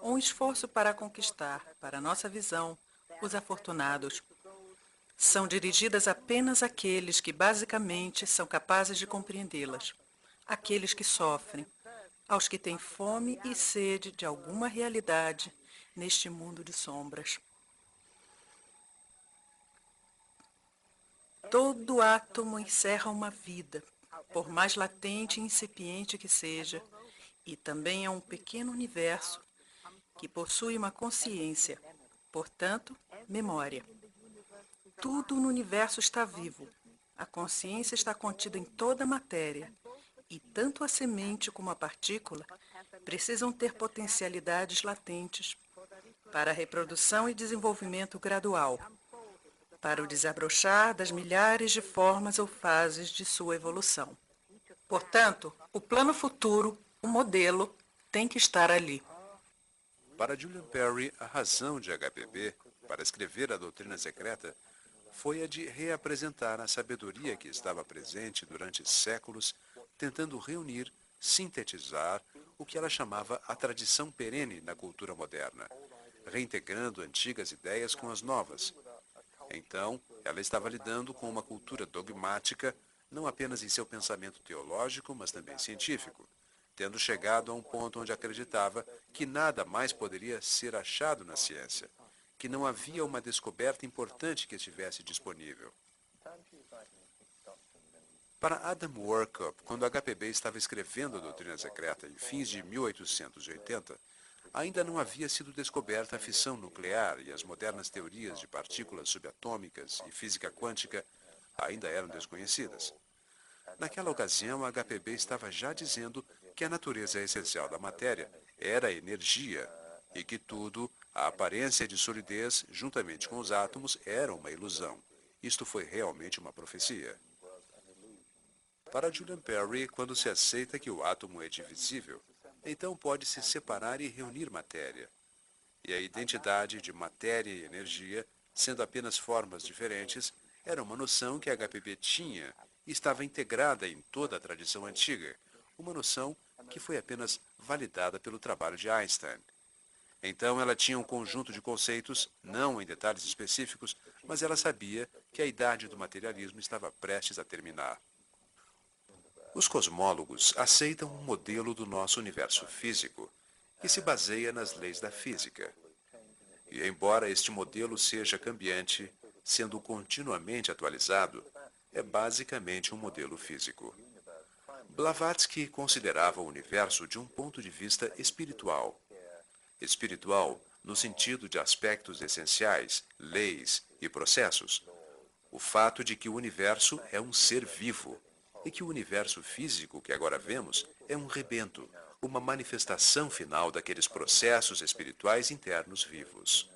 ou um esforço para conquistar, para nossa visão, os afortunados. São dirigidas apenas àqueles que basicamente são capazes de compreendê-las, àqueles que sofrem, aos que têm fome e sede de alguma realidade neste mundo de sombras. Todo átomo encerra uma vida, por mais latente e incipiente que seja, e também é um pequeno universo que possui uma consciência, portanto, memória. Tudo no universo está vivo. A consciência está contida em toda a matéria, e tanto a semente como a partícula precisam ter potencialidades latentes para a reprodução e desenvolvimento gradual, para o desabrochar das milhares de formas ou fases de sua evolução. Portanto, o plano futuro o modelo tem que estar ali. Para Julian Perry, a razão de HPB para escrever a doutrina secreta foi a de reapresentar a sabedoria que estava presente durante séculos, tentando reunir, sintetizar o que ela chamava a tradição perene na cultura moderna, reintegrando antigas ideias com as novas. Então, ela estava lidando com uma cultura dogmática, não apenas em seu pensamento teológico, mas também científico tendo chegado a um ponto onde acreditava que nada mais poderia ser achado na ciência, que não havia uma descoberta importante que estivesse disponível. Para Adam Workup, quando a HPB estava escrevendo a doutrina secreta em fins de 1880, ainda não havia sido descoberta a fissão nuclear e as modernas teorias de partículas subatômicas e física quântica ainda eram desconhecidas. Naquela ocasião, a HPB estava já dizendo que a natureza essencial da matéria era energia e que tudo, a aparência de solidez, juntamente com os átomos, era uma ilusão. Isto foi realmente uma profecia. Para Julian Perry, quando se aceita que o átomo é divisível, então pode-se separar e reunir matéria. E a identidade de matéria e energia, sendo apenas formas diferentes, era uma noção que a HPB tinha e estava integrada em toda a tradição antiga, uma noção que foi apenas validada pelo trabalho de Einstein. Então ela tinha um conjunto de conceitos, não em detalhes específicos, mas ela sabia que a idade do materialismo estava prestes a terminar. Os cosmólogos aceitam um modelo do nosso universo físico, que se baseia nas leis da física. E embora este modelo seja cambiante, sendo continuamente atualizado, é basicamente um modelo físico. Blavatsky considerava o universo de um ponto de vista espiritual. Espiritual no sentido de aspectos essenciais, leis e processos. O fato de que o universo é um ser vivo e que o universo físico que agora vemos é um rebento, uma manifestação final daqueles processos espirituais internos vivos.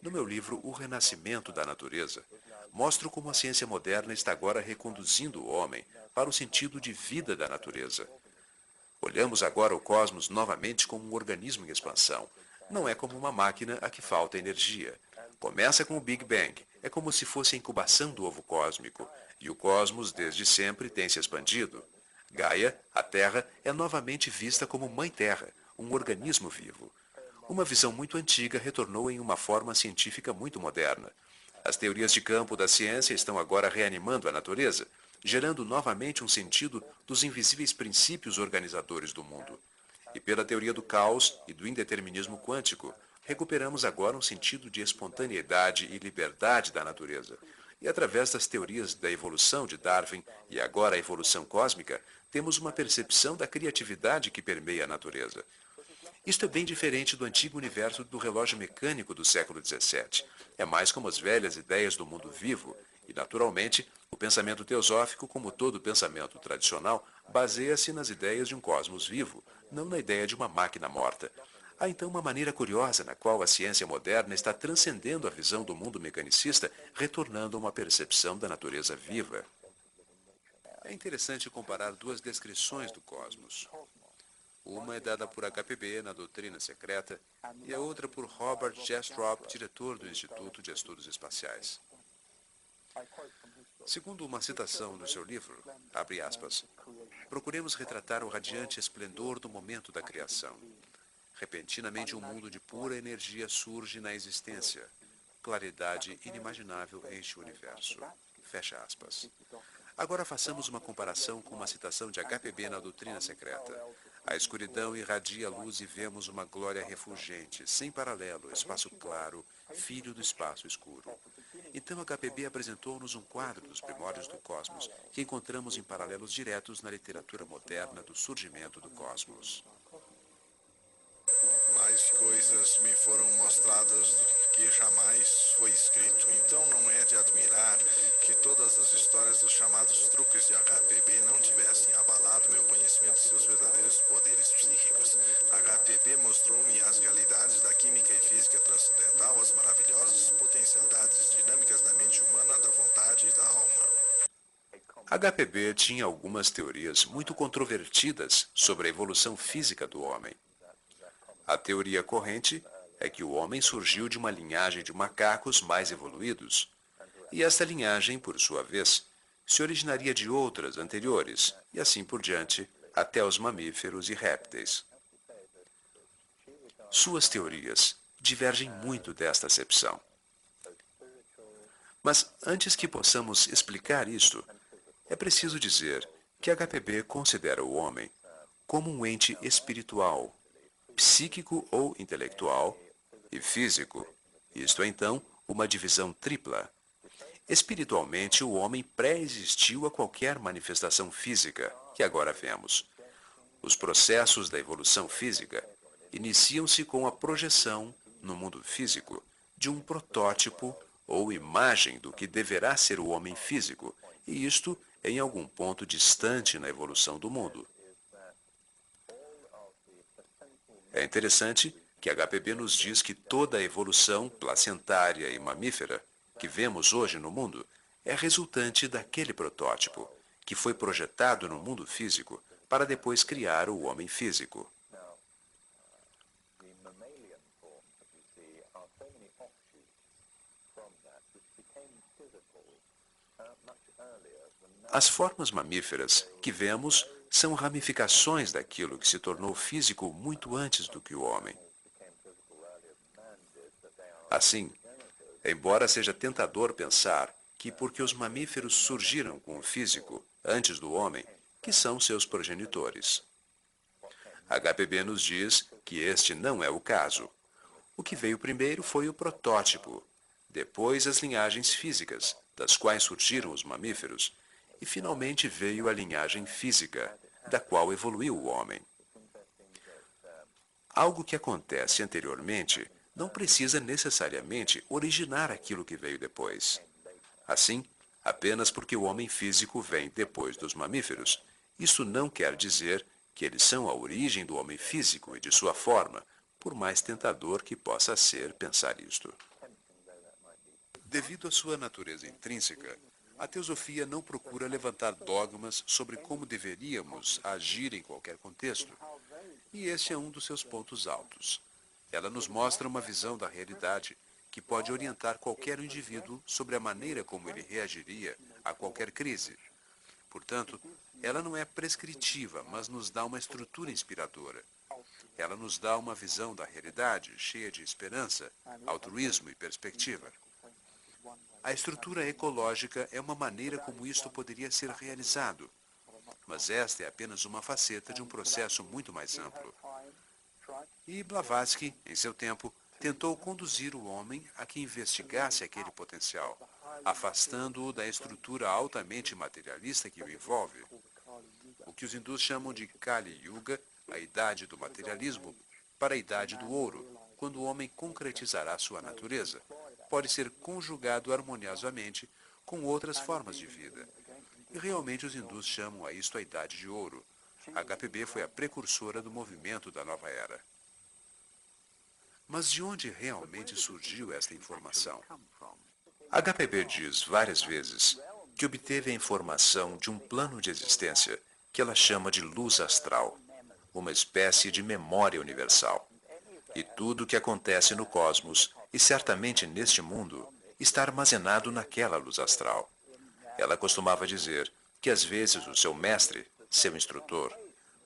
No meu livro O Renascimento da Natureza, mostro como a ciência moderna está agora reconduzindo o homem para o sentido de vida da natureza. Olhamos agora o cosmos novamente como um organismo em expansão. Não é como uma máquina a que falta energia. Começa com o Big Bang. É como se fosse a incubação do ovo cósmico. E o cosmos, desde sempre, tem se expandido. Gaia, a Terra, é novamente vista como Mãe Terra, um organismo vivo. Uma visão muito antiga retornou em uma forma científica muito moderna. As teorias de campo da ciência estão agora reanimando a natureza, gerando novamente um sentido dos invisíveis princípios organizadores do mundo. E pela teoria do caos e do indeterminismo quântico, recuperamos agora um sentido de espontaneidade e liberdade da natureza. E através das teorias da evolução de Darwin e agora a evolução cósmica, temos uma percepção da criatividade que permeia a natureza. Isto é bem diferente do antigo universo do relógio mecânico do século XVII. É mais como as velhas ideias do mundo vivo, e, naturalmente, o pensamento teosófico, como todo pensamento tradicional, baseia-se nas ideias de um cosmos vivo, não na ideia de uma máquina morta. Há então uma maneira curiosa na qual a ciência moderna está transcendendo a visão do mundo mecanicista, retornando a uma percepção da natureza viva. É interessante comparar duas descrições do cosmos. Uma é dada por HPB na doutrina secreta e a outra por Robert Jestrop, diretor do Instituto de Estudos Espaciais. Segundo uma citação no seu livro, abre aspas, procuremos retratar o radiante esplendor do momento da criação. Repentinamente um mundo de pura energia surge na existência. Claridade inimaginável enche o universo. Fecha aspas. Agora façamos uma comparação com uma citação de HPB na doutrina secreta. A escuridão irradia luz e vemos uma glória refulgente, sem paralelo, espaço claro, filho do espaço escuro. Então a HPB apresentou-nos um quadro dos primórdios do cosmos, que encontramos em paralelos diretos na literatura moderna do surgimento do cosmos. Mais coisas me foram mostradas do que jamais foi escrito. Então não é de admirar que todas as histórias dos chamados truques de HPB não HPB mostrou-me as realidades da química e física transcendental, as maravilhosas potencialidades dinâmicas da mente humana, da vontade e da alma. HPB tinha algumas teorias muito controvertidas sobre a evolução física do homem. A teoria corrente é que o homem surgiu de uma linhagem de macacos mais evoluídos, e esta linhagem, por sua vez, se originaria de outras anteriores, e assim por diante, até os mamíferos e répteis. Suas teorias divergem muito desta acepção. Mas antes que possamos explicar isto, é preciso dizer que HPB considera o homem como um ente espiritual psíquico ou intelectual, e físico. Isto é, então, uma divisão tripla. Espiritualmente, o homem pré-existiu a qualquer manifestação física que agora vemos. Os processos da evolução física iniciam-se com a projeção, no mundo físico, de um protótipo ou imagem do que deverá ser o homem físico, e isto em algum ponto distante na evolução do mundo. É interessante que a HPB nos diz que toda a evolução placentária e mamífera que vemos hoje no mundo é resultante daquele protótipo, que foi projetado no mundo físico para depois criar o homem físico. As formas mamíferas que vemos são ramificações daquilo que se tornou físico muito antes do que o homem. Assim, embora seja tentador pensar que porque os mamíferos surgiram com o físico antes do homem, que são seus progenitores. HPB nos diz que este não é o caso. O que veio primeiro foi o protótipo, depois as linhagens físicas, das quais surgiram os mamíferos, e finalmente veio a linhagem física, da qual evoluiu o homem. Algo que acontece anteriormente não precisa necessariamente originar aquilo que veio depois. Assim, apenas porque o homem físico vem depois dos mamíferos, isso não quer dizer que eles são a origem do homem físico e de sua forma, por mais tentador que possa ser pensar isto. Devido à sua natureza intrínseca, a teosofia não procura levantar dogmas sobre como deveríamos agir em qualquer contexto. E este é um dos seus pontos altos. Ela nos mostra uma visão da realidade que pode orientar qualquer indivíduo sobre a maneira como ele reagiria a qualquer crise. Portanto, ela não é prescritiva, mas nos dá uma estrutura inspiradora. Ela nos dá uma visão da realidade cheia de esperança, altruísmo e perspectiva. A estrutura ecológica é uma maneira como isto poderia ser realizado, mas esta é apenas uma faceta de um processo muito mais amplo. E Blavatsky, em seu tempo, tentou conduzir o homem a que investigasse aquele potencial, afastando-o da estrutura altamente materialista que o envolve. O que os hindus chamam de Kali Yuga, a idade do materialismo, para a idade do ouro, quando o homem concretizará sua natureza, pode ser conjugado harmoniosamente com outras formas de vida. E realmente os hindus chamam a isto a Idade de Ouro. A HPB foi a precursora do movimento da nova era. Mas de onde realmente surgiu esta informação? A HPB diz várias vezes que obteve a informação de um plano de existência que ela chama de luz astral, uma espécie de memória universal. E tudo o que acontece no cosmos, e certamente neste mundo, está armazenado naquela luz astral. Ela costumava dizer que às vezes o seu mestre, seu instrutor,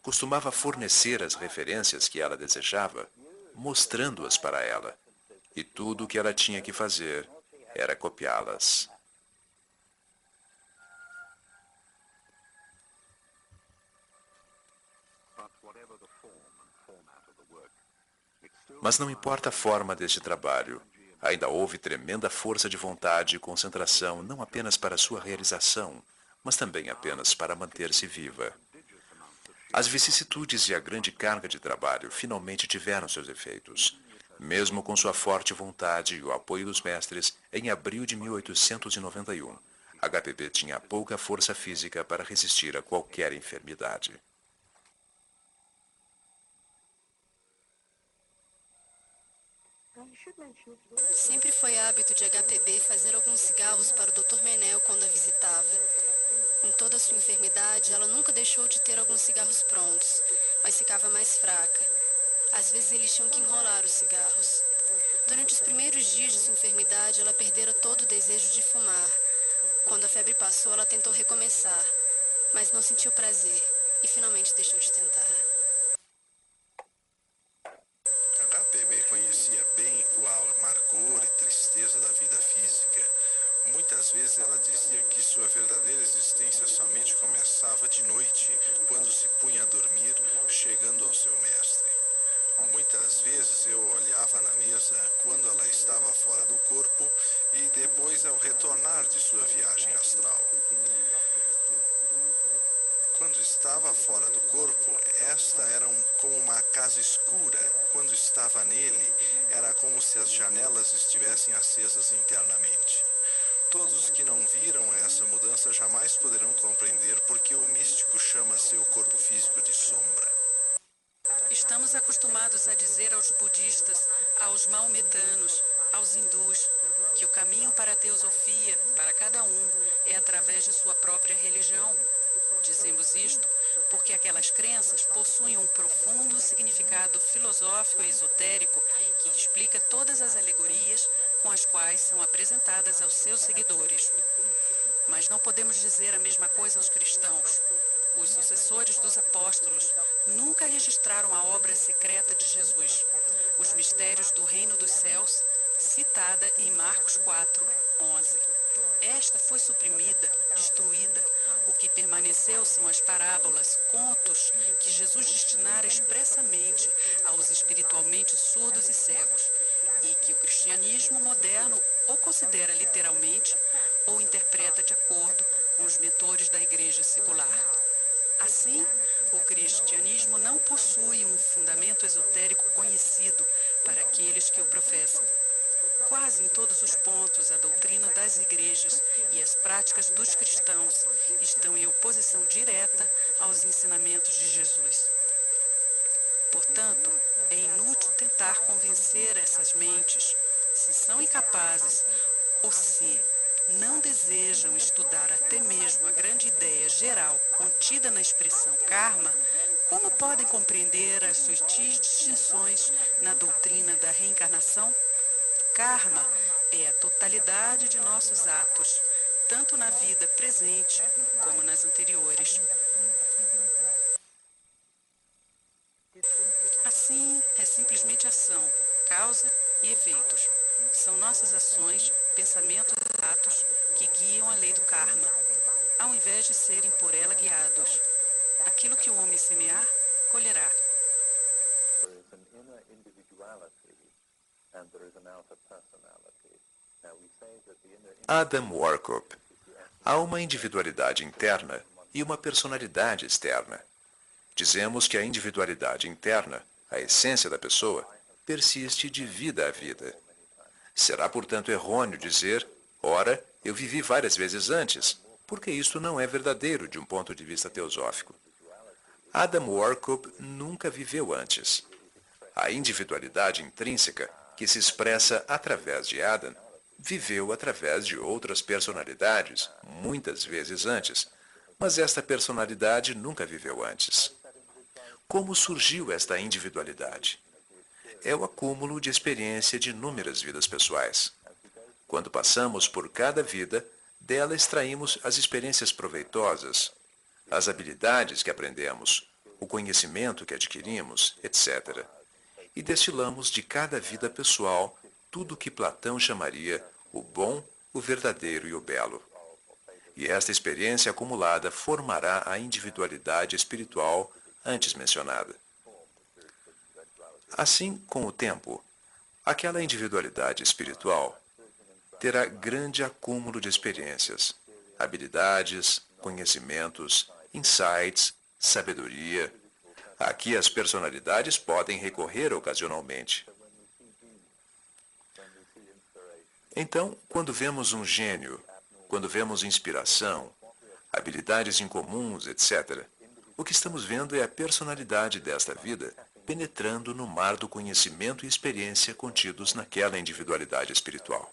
costumava fornecer as referências que ela desejava mostrando-as para ela, e tudo o que ela tinha que fazer era copiá-las. Mas não importa a forma deste trabalho, ainda houve tremenda força de vontade e concentração não apenas para sua realização, mas também apenas para manter-se viva. As vicissitudes e a grande carga de trabalho finalmente tiveram seus efeitos. Mesmo com sua forte vontade e o apoio dos mestres, em abril de 1891, HPB tinha pouca força física para resistir a qualquer enfermidade. Sempre foi hábito de HPB fazer alguns cigarros para o Dr. Menel quando a visitava. Com toda a sua enfermidade, ela nunca deixou de ter alguns cigarros prontos, mas ficava mais fraca. Às vezes eles tinham que enrolar os cigarros. Durante os primeiros dias de sua enfermidade, ela perdera todo o desejo de fumar. Quando a febre passou, ela tentou recomeçar, mas não sentiu prazer e finalmente deixou de tentar. Esta foi suprimida, destruída. O que permaneceu são as parábolas, contos que Jesus destinara expressamente aos espiritualmente surdos e cegos, e que o cristianismo moderno ou considera literalmente ou interpreta de acordo com os mentores da igreja secular. Assim, o cristianismo não possui um fundamento esotérico conhecido para aqueles que o professam. Quase em todos os pontos, a doutrina das igrejas e as práticas dos cristãos estão em oposição direta aos ensinamentos de Jesus. Portanto, é inútil tentar convencer essas mentes, se são incapazes ou se não desejam estudar até mesmo a grande ideia geral contida na expressão karma, como podem compreender as sutis distinções na doutrina da reencarnação? Karma é a totalidade de nossos atos, tanto na vida presente como nas anteriores. Assim, é simplesmente ação, causa e efeitos. São nossas ações, pensamentos e atos que guiam a lei do karma, ao invés de serem por ela guiados. Aquilo que o homem semear, colherá. Adam Warkup. Há uma individualidade interna e uma personalidade externa. Dizemos que a individualidade interna, a essência da pessoa, persiste de vida a vida. Será, portanto, errôneo dizer, ora, eu vivi várias vezes antes, porque isto não é verdadeiro de um ponto de vista teosófico. Adam Warkup nunca viveu antes. A individualidade intrínseca, que se expressa através de Adam, viveu através de outras personalidades, muitas vezes antes, mas esta personalidade nunca viveu antes. Como surgiu esta individualidade? é o acúmulo de experiência de inúmeras vidas pessoais. Quando passamos por cada vida, dela extraímos as experiências proveitosas, as habilidades que aprendemos, o conhecimento que adquirimos, etc. E destilamos de cada vida pessoal tudo o que Platão chamaria o bom, o verdadeiro e o belo. E esta experiência acumulada formará a individualidade espiritual antes mencionada. Assim, com o tempo, aquela individualidade espiritual terá grande acúmulo de experiências, habilidades, conhecimentos, insights, sabedoria. Aqui as personalidades podem recorrer ocasionalmente. Então, quando vemos um gênio, quando vemos inspiração, habilidades incomuns, etc., o que estamos vendo é a personalidade desta vida penetrando no mar do conhecimento e experiência contidos naquela individualidade espiritual.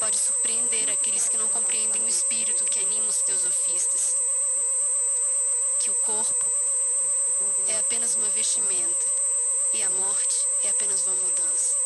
pode surpreender aqueles que não compreendem o espírito que anima os teosofistas. Que o corpo é apenas uma vestimenta e a morte é apenas uma mudança.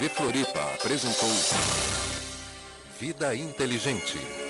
TV Floripa apresentou Vida Inteligente.